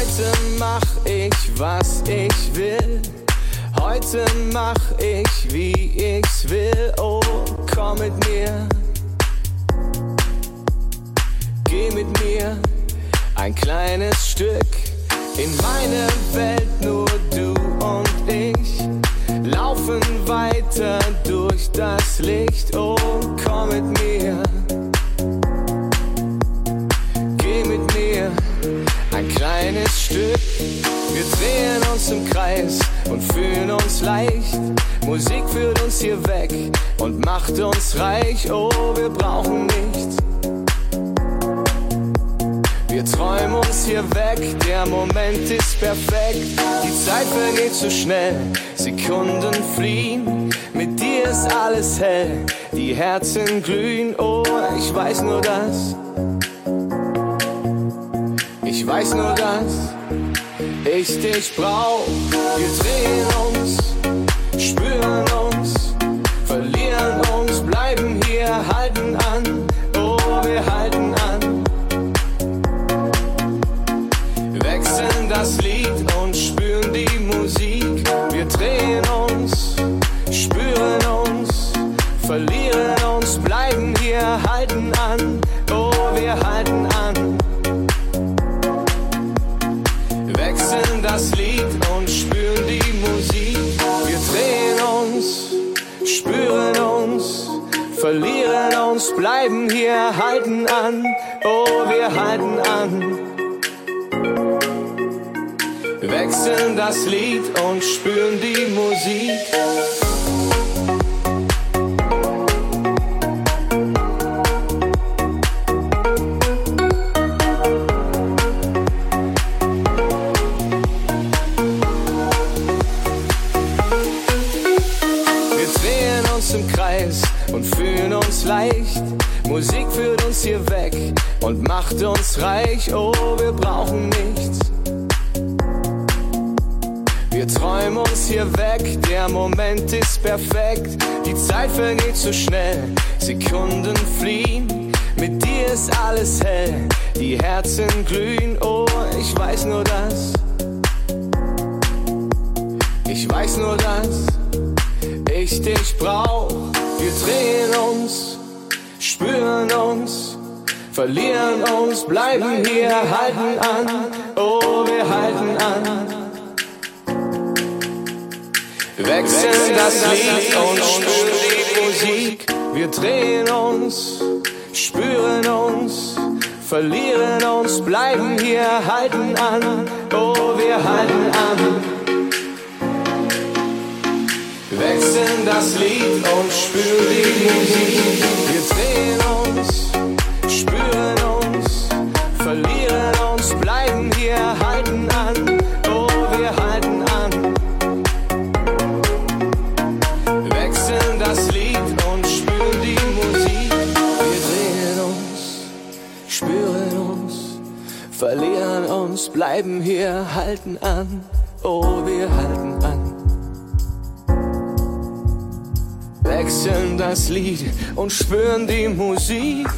Heute mach ich, was ich will. Heute mach ich, wie ich's will. Oh, komm mit mir. Geh mit mir ein kleines Stück in meine Welt, nur du und ich. Laufen weiter durch das Licht. Oh, komm mit mir. Wir drehen uns im Kreis und fühlen uns leicht. Musik führt uns hier weg und macht uns reich. Oh, wir brauchen nichts. Wir träumen uns hier weg, der Moment ist perfekt. Die Zeit vergeht so schnell, Sekunden fliehen. Mit dir ist alles hell, die Herzen glühen. Oh, ich weiß nur das. Ich weiß nur das ich dich brauch. Wir drehen uns, das Lied und spüren die Musik. leicht. Musik führt uns hier weg und macht uns reich. Oh, hier weg, der Moment ist perfekt. Die Zeit vergeht so schnell, Sekunden fliehen. Mit dir ist alles hell, die Herzen glühen. Oh, ich weiß nur das. Ich weiß nur das. Ich dich brauch. Wir drehen uns spüren uns, verlieren uns, bleiben hier, halten an, oh, wir halten an. Wechseln das Lied und spüren die Musik, wir drehen uns, spüren uns, verlieren uns, bleiben hier, halten an, oh, wir halten an. Wechseln das Lied und spüren die Musik. Wir drehen uns, bleiben hier, halten an. Oh, wir halten an. wechseln das Lied und spüren die Musik.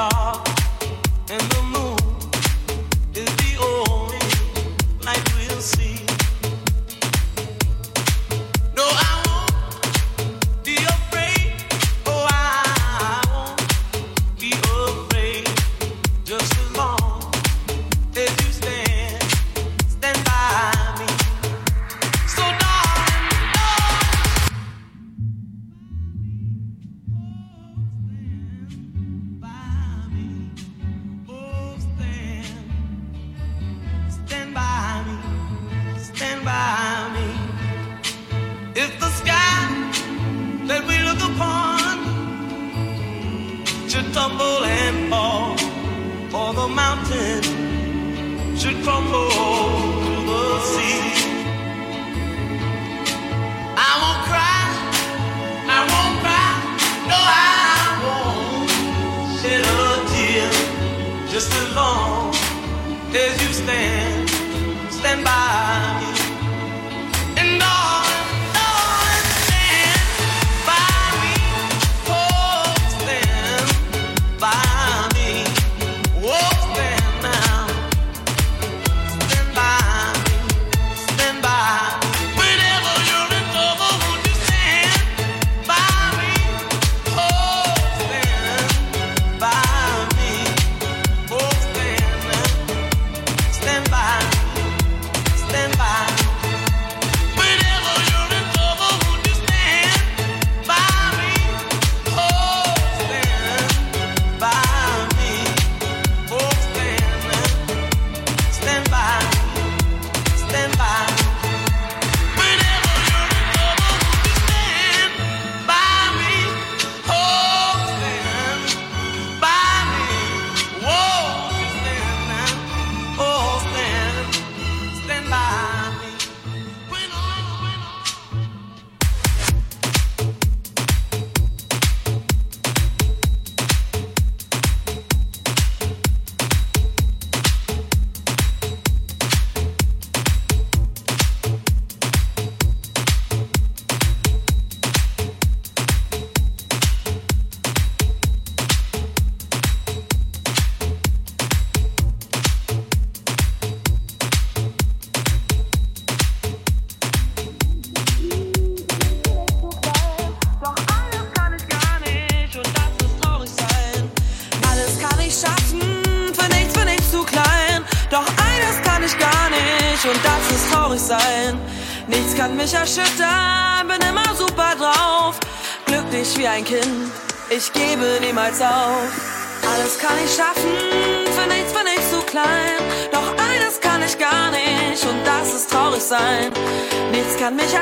dark and the moon.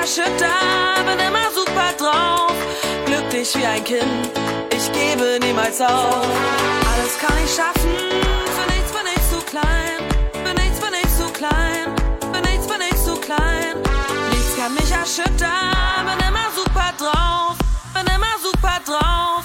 schütter, bin immer super drauf. Glücklich wie ein Kind, ich gebe niemals auf. Alles kann ich schaffen, für nichts bin ich zu klein. Für nichts bin ich zu klein, für nichts bin ich zu klein. Nichts kann mich erschüttern, bin immer super drauf. Bin immer super drauf.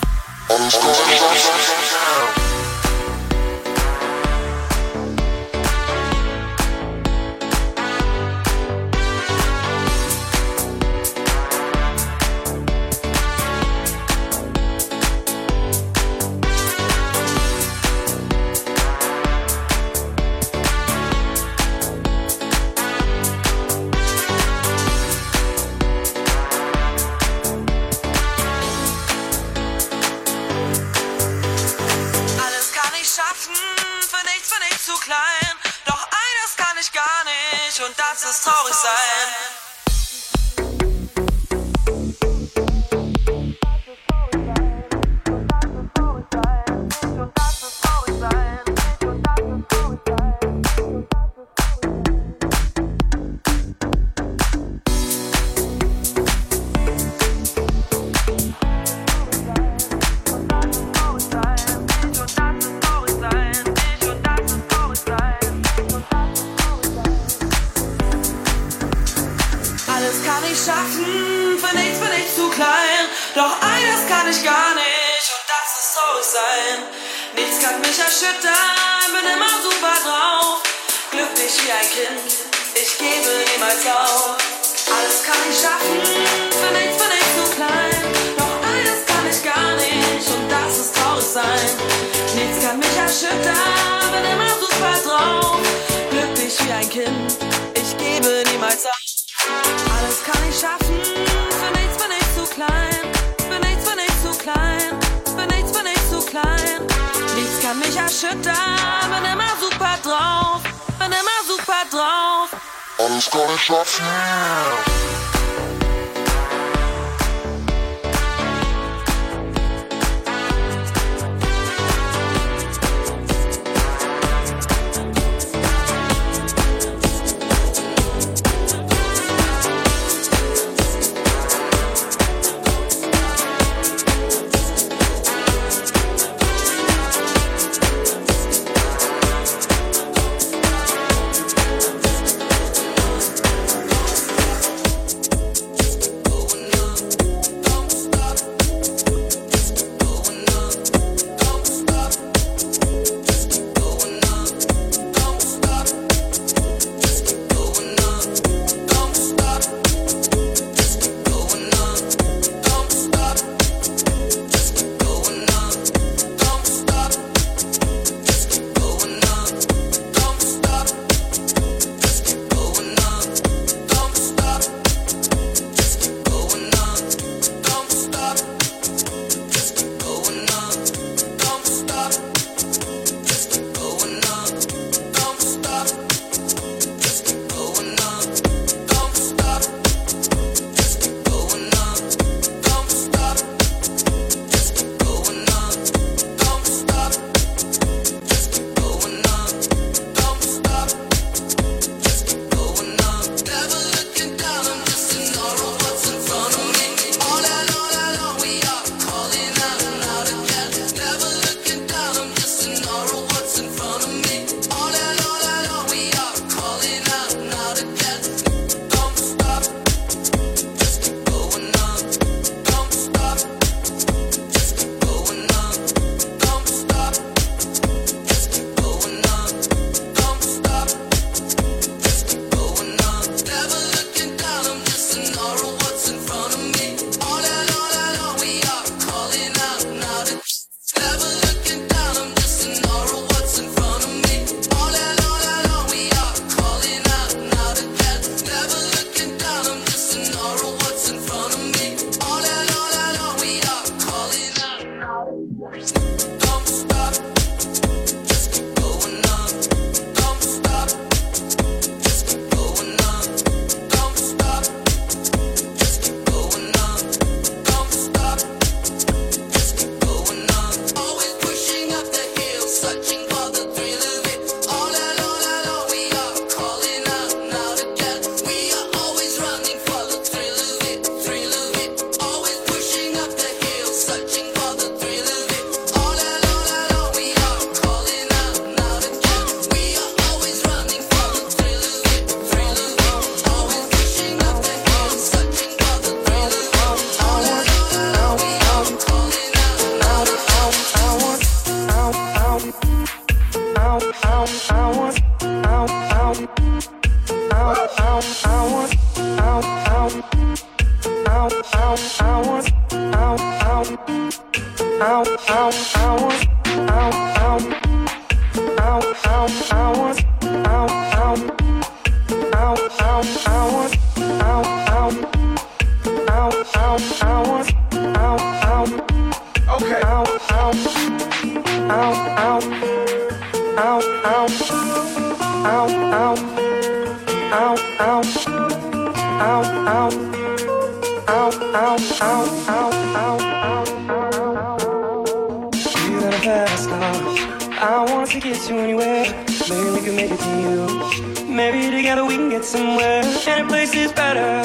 Shining places better.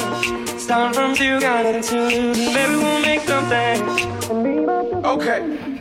Starting from you, got it to lose. Maybe we'll make something. Okay.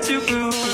To prove.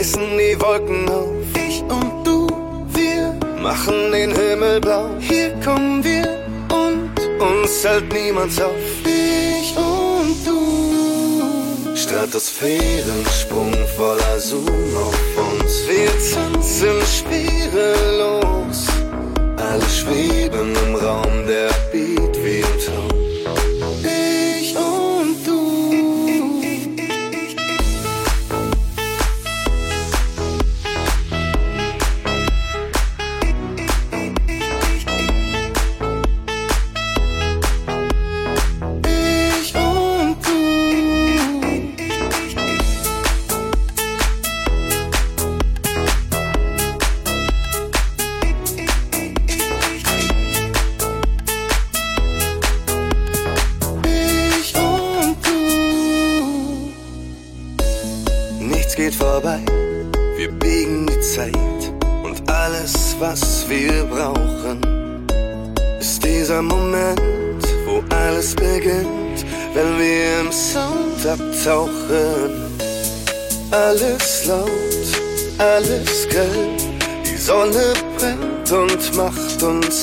reißen die Wolken auf. Ich und du, wir machen den Himmel blau. Hier kommen wir und uns hält niemand auf. Ich und du. Stratosphärensprung voller Zoom auf uns. Wir tanzen schwerelos. Alle schweben im Raum der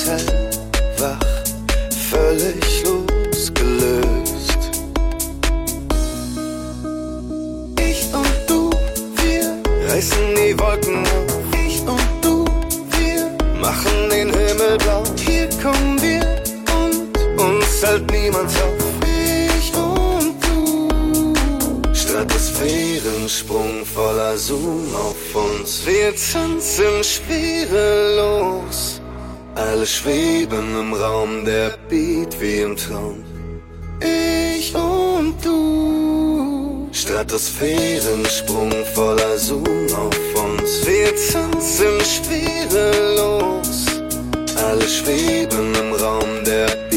because schweben im Raum, der Beat wie im Traum. Ich und du. Stratosphärensprung voller Zoom auf uns. Wir tanzen schwerelos. Alle schweben im Raum, der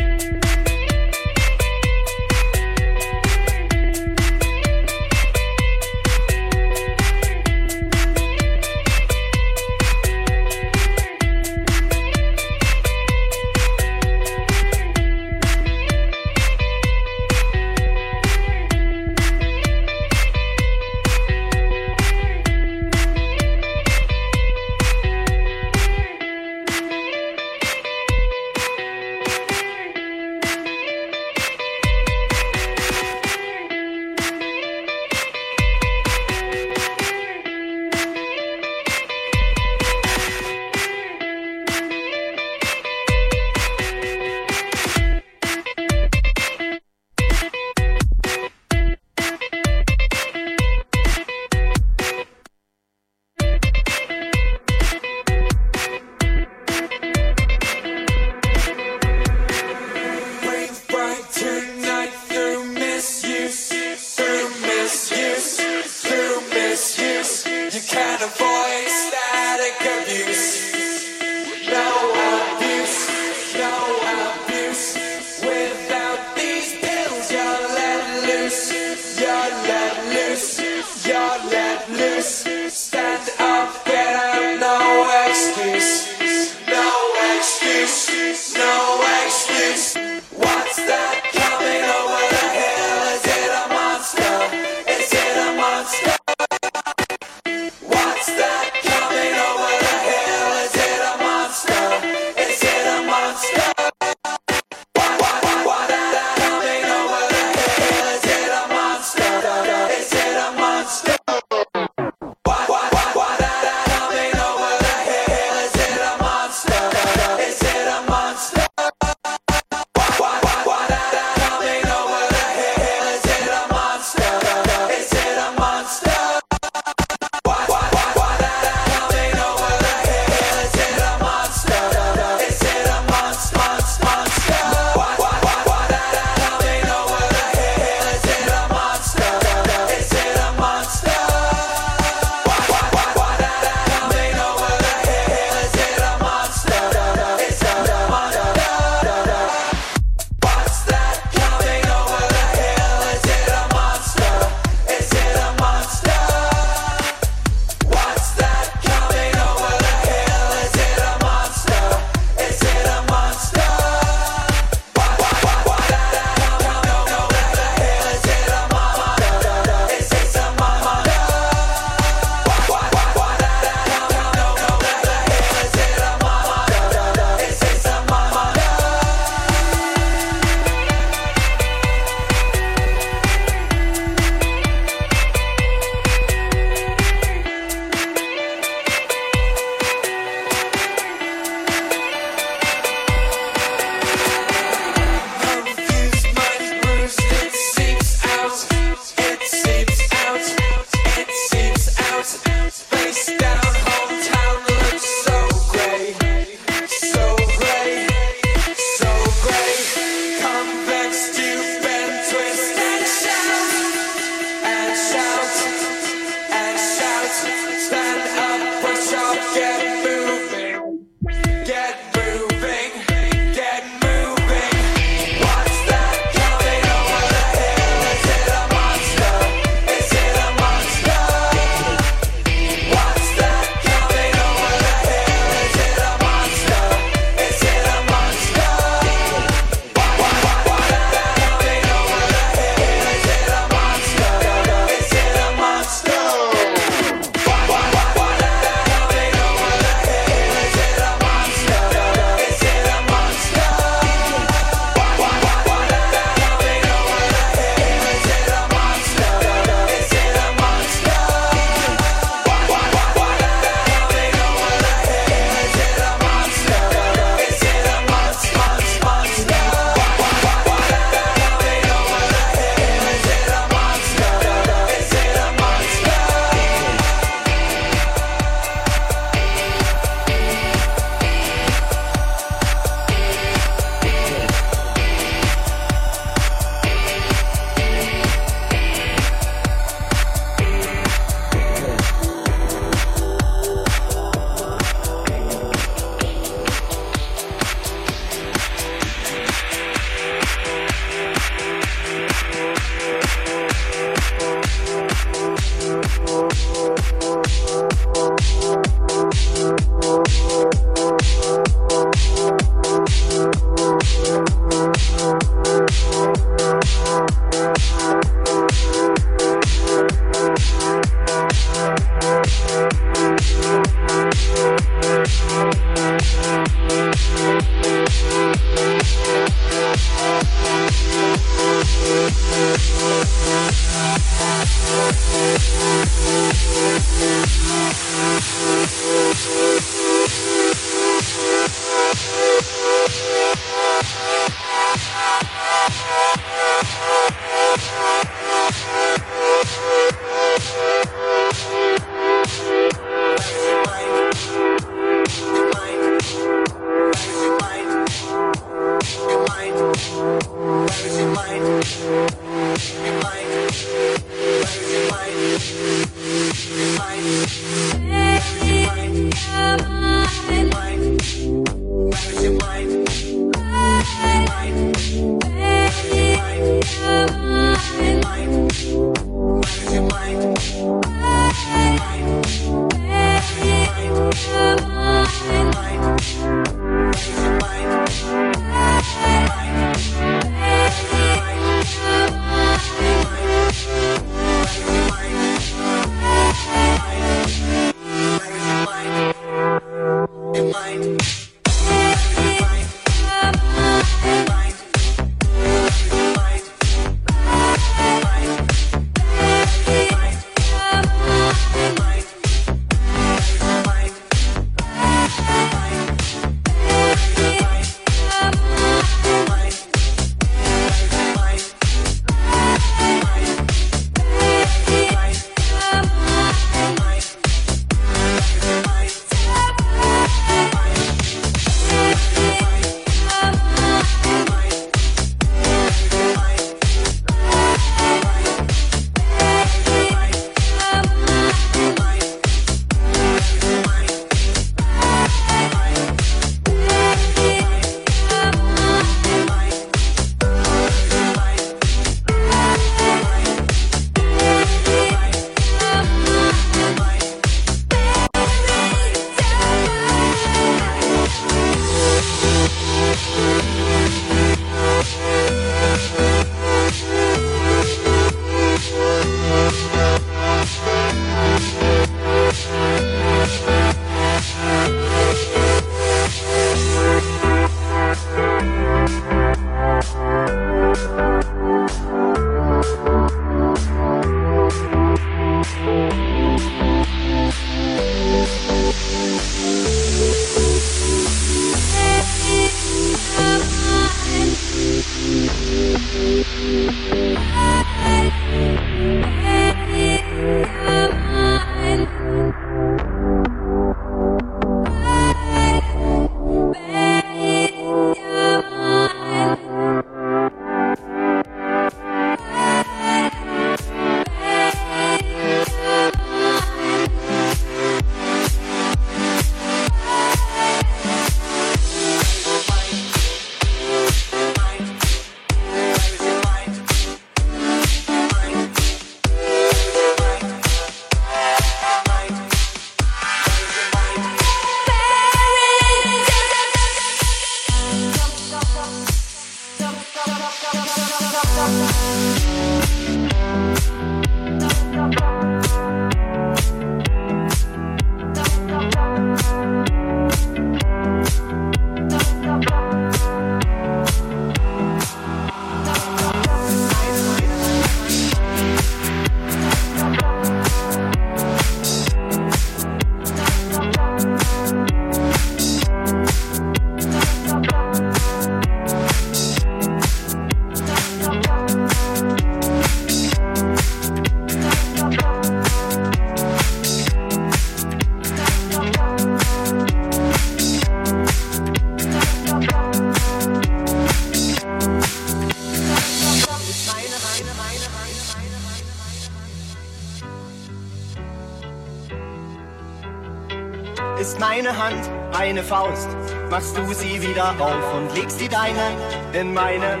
wieder auf und legst die deine in meine.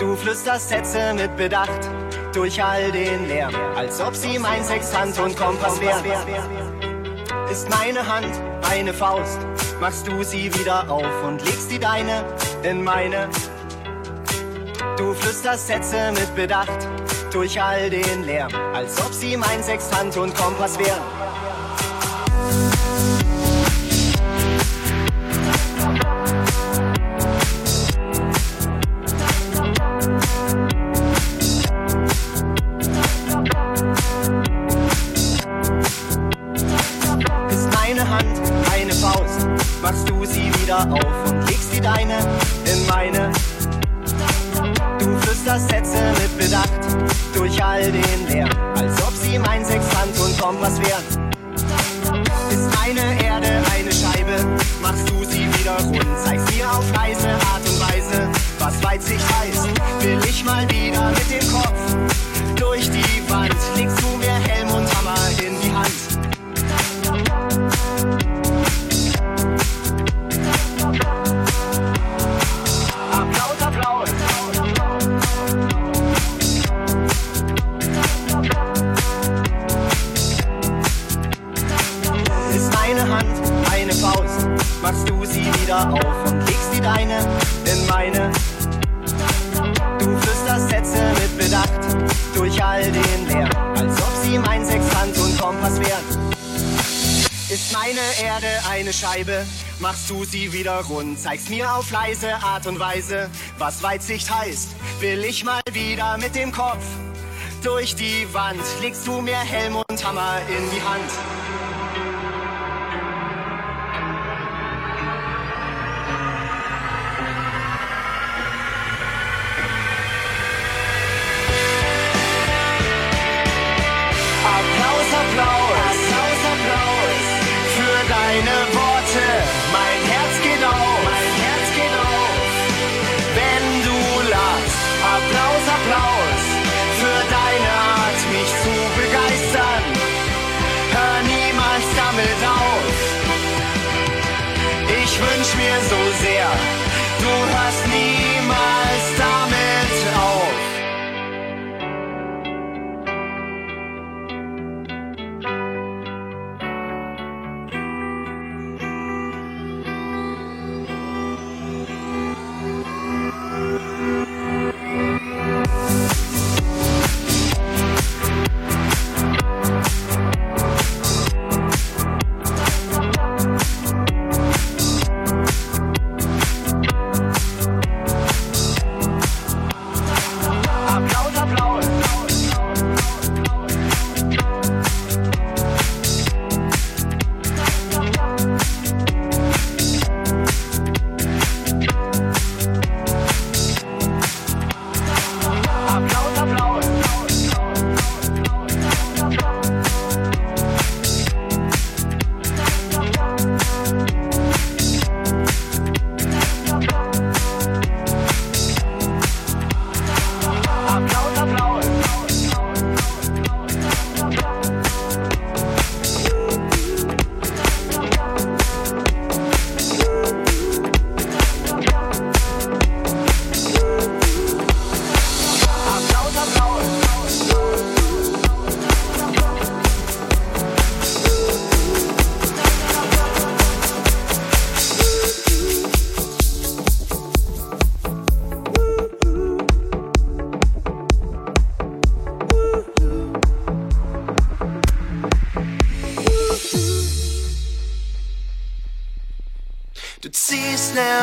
Du flüsterst Sätze mit Bedacht durch all den Lärm, als ob sie mein Sextant und Kompass wären. Ist meine Hand eine Faust, machst du sie wieder auf und legst die deine in meine. Du flüsterst Sätze mit Bedacht durch all den Lärm, als ob sie mein Sextant und Kompass wären. All den Lärm, als ob sie mein Sextant und Kompass wären. Ist meine Erde eine Scheibe, machst du sie wieder rund, zeigst mir auf leise Art und Weise, was Weitsicht heißt. Will ich mal wieder mit dem Scheibe, machst du sie wieder rund, zeigst mir auf leise Art und Weise, was Weitsicht heißt. Will ich mal wieder mit dem Kopf durch die Wand, legst du mir Helm und Hammer in die Hand.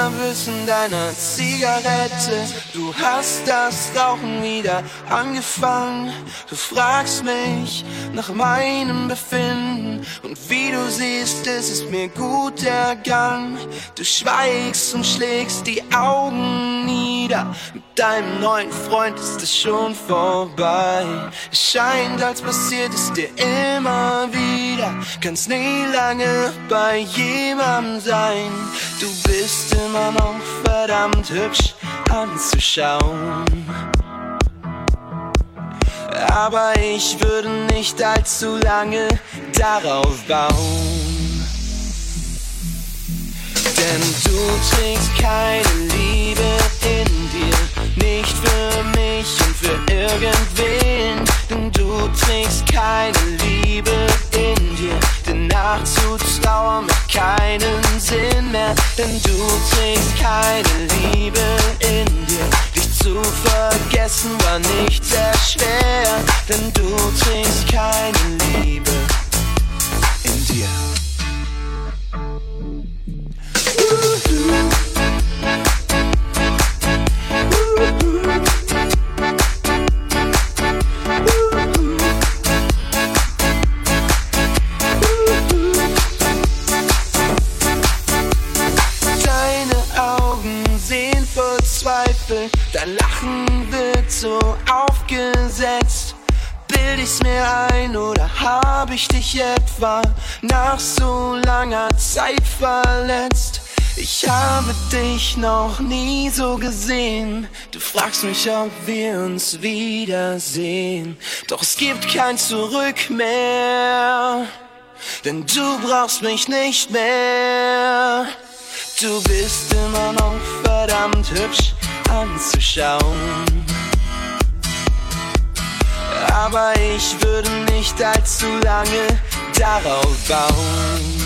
In deiner Zigarette. Du hast das Rauchen wieder angefangen. Du fragst mich nach meinem Befinden. Und wie du siehst, ist es mir gut ergangen. Du schweigst und schlägst die Augen nieder. Mit deinem neuen Freund ist es schon vorbei. Es scheint, als passiert es dir immer wieder. Kannst nie lange bei jemandem sein. Du bist immer noch verdammt hübsch anzuschauen. Aber ich würde nicht allzu lange darauf bauen. Denn du trägst keine Liebe in dir, nicht für mich und für irgendwen. Denn du trägst keine Liebe in dir, denn nachzutrauern macht keinen Sinn mehr. Denn du trägst keine Liebe in dir, zu vergessen war nicht sehr schwer. Denn du trägst keine Liebe in dir. Deine dein Lachen wird so aufgesetzt. Bild ich's mir ein oder hab ich dich etwa nach so langer Zeit verletzt? Ich habe dich noch nie so gesehen. Du fragst mich, ob wir uns wiedersehen. Doch es gibt kein Zurück mehr. Denn du brauchst mich nicht mehr. Du bist immer noch verdammt hübsch anzuschauen. Aber ich würde nicht allzu lange darauf bauen.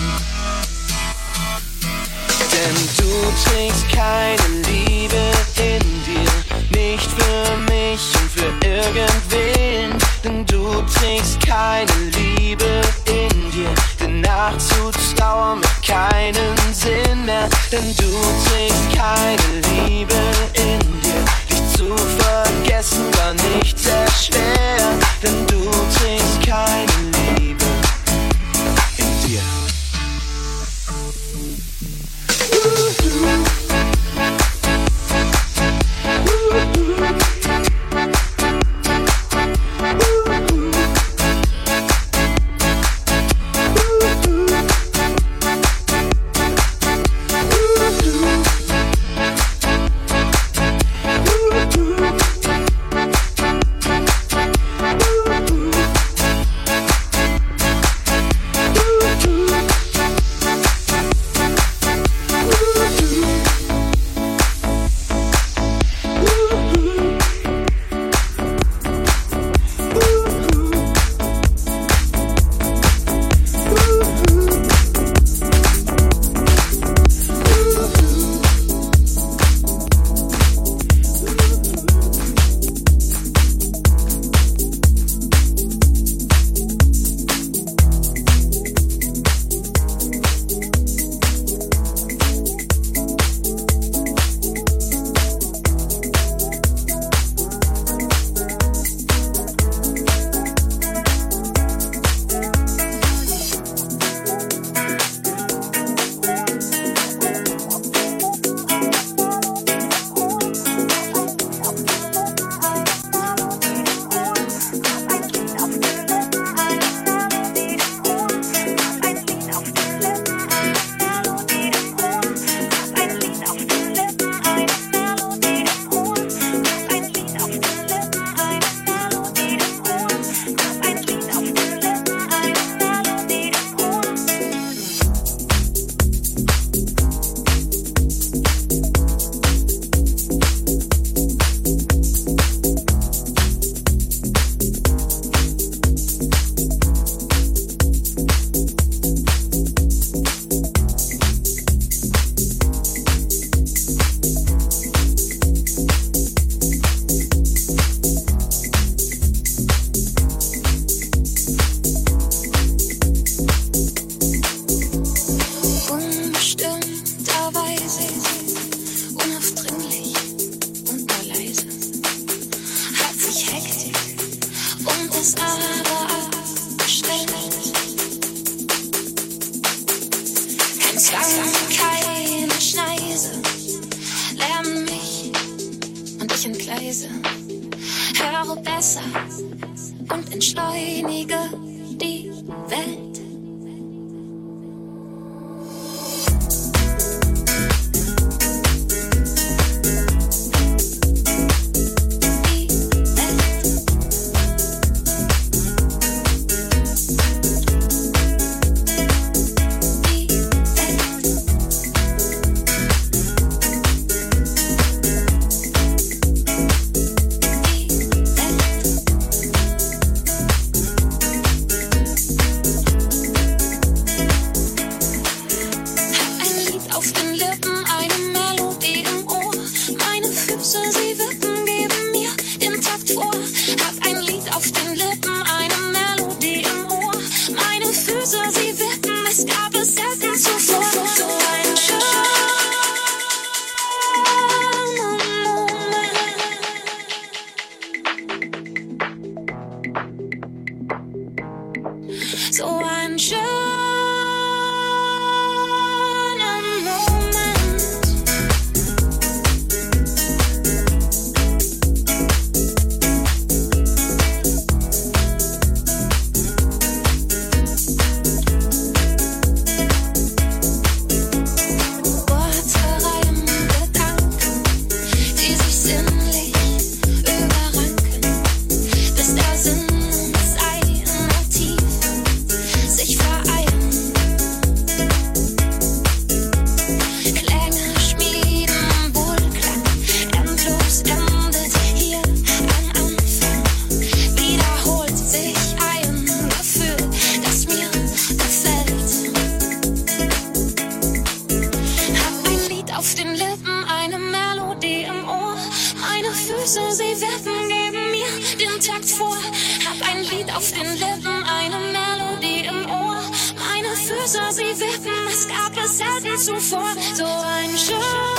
Denn du trägst keine Liebe in dir, nicht für mich und für irgendwen. Denn du trägst keine Liebe in dir, Nacht zu trauern mit keinen Sinn mehr, denn du trägst keine Liebe in dir. Dich zu vergessen war nicht sehr schwer, denn du trägst keine Liebe in dir. Uh -huh. Uh -huh. entschleunige die Welt. auf den Lippen eine Melodie im Ohr. Meine Füße, sie werfen neben mir den Takt vor. Hab ein Lied auf den Lippen, eine Melodie im Ohr. Meine Füße, sie werfen, es gab es selten zuvor. So ein Schuss.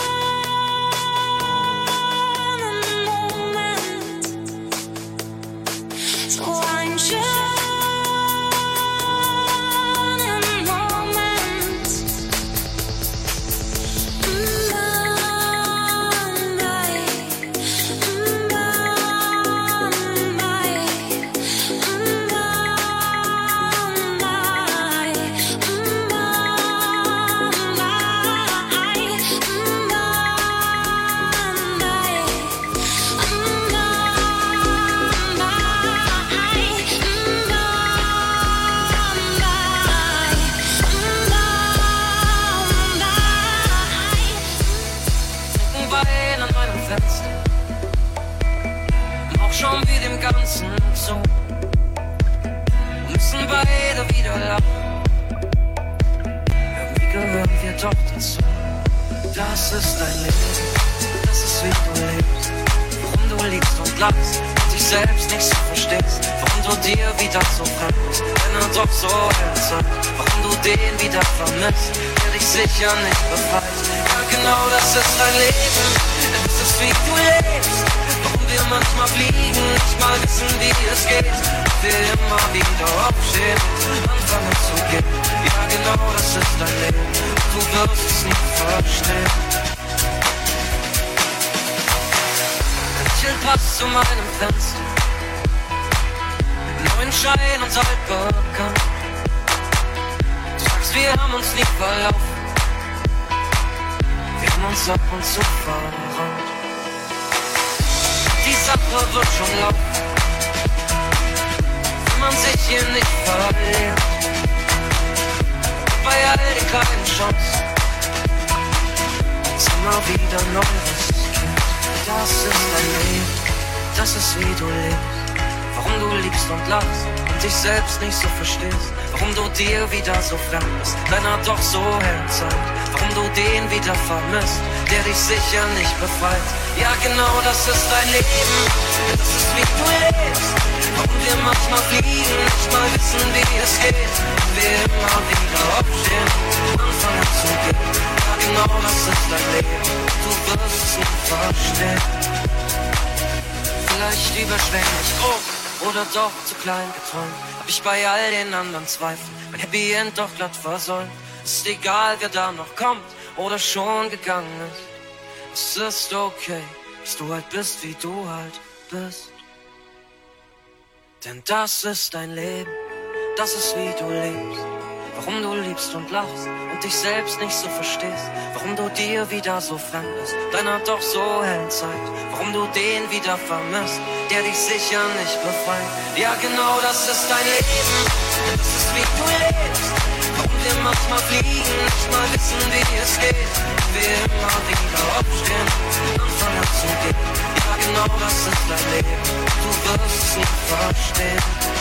das ist dein Leben. Das ist wie du lebst. Warum du liebst und lachst und dich selbst nicht so verstehst. Warum du dir wieder so fremd bist, wenn er doch so erzeugt. Warum du den wieder vermisst, der dich sicher nicht befreit. Ja, genau das ist dein Leben. Das ist wie du lebst. Warum wir manchmal fliegen, nicht mal wissen, wie es geht. Und wir immer wieder aufstehen, anfangen zu gehen. Ja, genau das ist dein Leben. Du wirst es nicht verstehen. Pass zu meinem Fenster. Mit neuen Schein und altbekannt. Du sagst, wir haben uns nicht verlaufen. Wir haben uns ab und zu verraten. Die Sache wird schon laufen. Wenn man sich hier nicht verliert. Bei all den kleinen Chancen. Immer wieder neu das ist dein Leben, das ist wie du lebst. Warum du liebst und lachst und dich selbst nicht so verstehst. Warum du dir wieder so fremd bist, deiner doch so herzeigt. Warum du den wieder vermisst, der dich sicher nicht befreit. Ja, genau das ist dein Leben, das ist wie du lebst. Warum wir manchmal fliegen, manchmal wissen, wie es geht. Und wir immer wieder aufstehen, anfangen zu gehen. Ja, genau das ist dein Leben du wirst nicht verstehen. Vielleicht überschwänglich groß oder doch zu klein geträumt. Hab ich bei all den anderen Zweifeln mein Happy End doch glatt versäumt. Ist egal, wer da noch kommt oder schon gegangen ist. Es ist okay, dass du halt bist, wie du halt bist. Denn das ist dein Leben, das ist wie du lebst. Warum du liebst und lachst und dich selbst nicht so verstehst. Warum du dir wieder so fremd bist, deiner doch so hellen Zeit. Warum du den wieder vermisst, der dich sicher nicht befreit. Ja, genau das ist dein Leben, das ist wie du lebst. Warum wir manchmal fliegen, nicht mal wissen, wie es geht. Wir immer wieder aufstehen und anfangen zu gehen. Ja, genau das ist dein Leben, du wirst es nicht verstehen.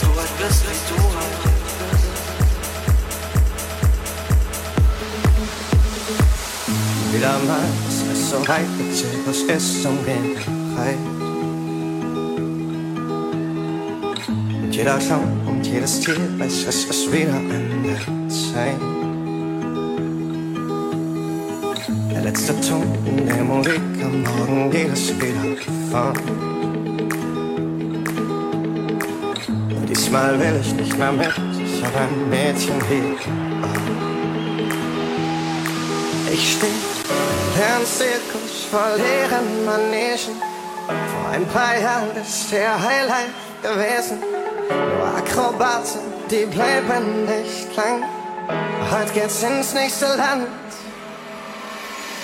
so at bist du halt. Wieder mal ist so weit, der Zirkus ist umgedreht. Und jeder Clown und jedes Tier weiß, es ist wieder an der Zeit. Der letzte Ton in der Musik am Morgen geht es wieder. Diesmal will ich nicht mehr mit, ich hab Mädchen wie ich steh im Zirkus vor leeren Manegen. Vor ein paar Jahren ist der Highlight gewesen. Nur Akrobaten, die bleiben nicht lang. Heute geht's ins nächste Land.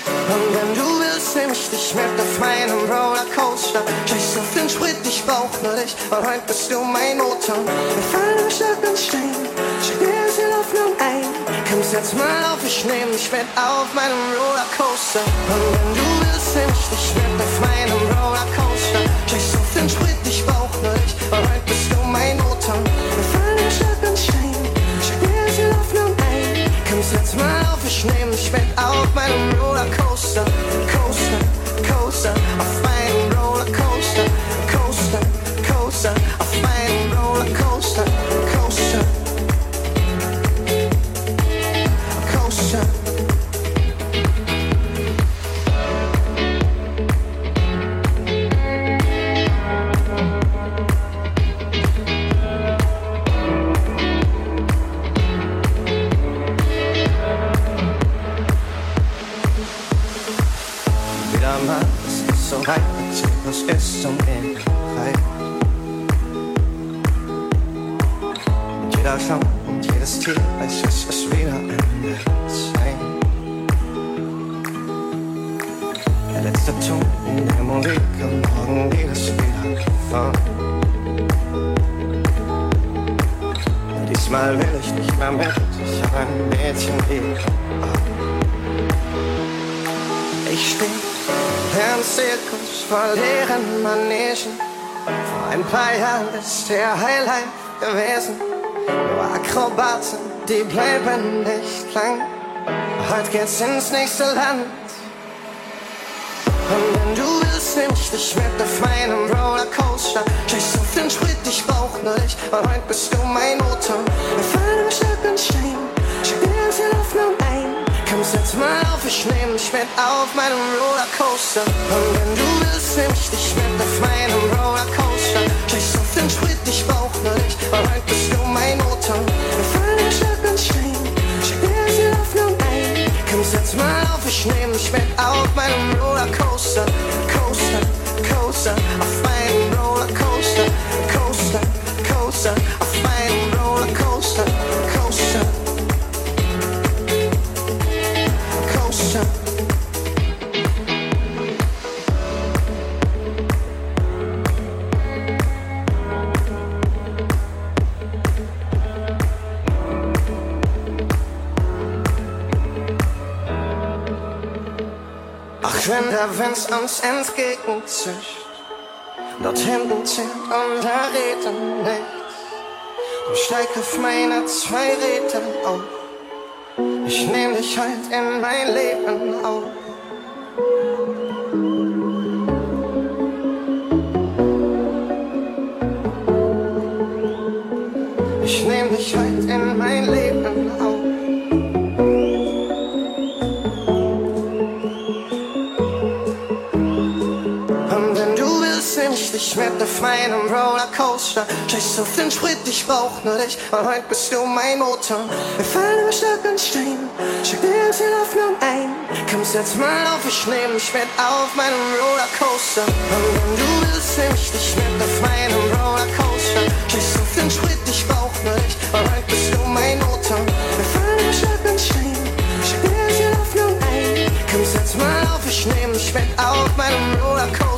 Und wenn du nehm ich dich mit auf meinem Rollercoaster. Scheiß auf den Sprit, ich brauch nur dich, weil heute bist du mein Motor. Wir fallen im Schlag und Stein, schick mir sie Hoffnung ein. Komm, setz mal auf, ich nehm dich mit auf meinem Rollercoaster. Und wenn du willst, nehm ich dich mit auf meinem Rollercoaster. Scheiß auf den Sprit, ich brauch nur dich, weil heute bist du mein Motor. Wir fallen im Schlag und Stein, schick mir sie Hoffnung ein. Komm, setz mal auf, ich nehm dich mit auf meinem Rollercoaster. Die bleiben nicht lang. Heute geht's ins nächste Land. Und wenn du willst, nehm ich dich mit auf meinem Rollercoaster. Scheiß auf den Sprit, ich brauch nur dich, weil heute bist du mein Motor. Wir im Schlag und Stein, schick mir die Hoffnung ein. Komm, setz mal auf, ich nehm dich mit auf meinem Rollercoaster. Und wenn du willst, nehm ich dich mit auf meinem Rollercoaster. Scheiß auf den Sprit, ich brauch nur dich, weil heute bist du mein Motor. Mal auf, ich nehm dich mit auf meinem Rollercoaster. Coaster, Coaster, auf meinem Rollercoaster. Coaster, Coaster, auf meinem Ach, wenn der Wind uns entgegenzischt, dort hinten zählt und da redet nichts. Du steig auf meine zwei Räder auf. Ich nehm dich halt in mein Leben auf. Ich nehm dich halt in mein Leben auf. auf meinem Rollercoaster. Scheiß auf den Sprit, ich brauch nur dich, weil heute bist du mein Motor. Wir fallen über Stock und Stein, schick dir jetzt in Hoffnung ein. Kommst jetzt mal auf, ich nehm dich mit auf meinem Rollercoaster. Und wenn du willst, nehm ich dich mit auf meinem Rollercoaster. Scheiß auf den Sprit, ich brauch nur dich, weil heute bist du mein Motor. Wir fallen über Stock und Stein, schick dir jetzt Hoffnung ein. Kommst jetzt mal auf, ich nehm dich mit auf meinem Rollercoaster.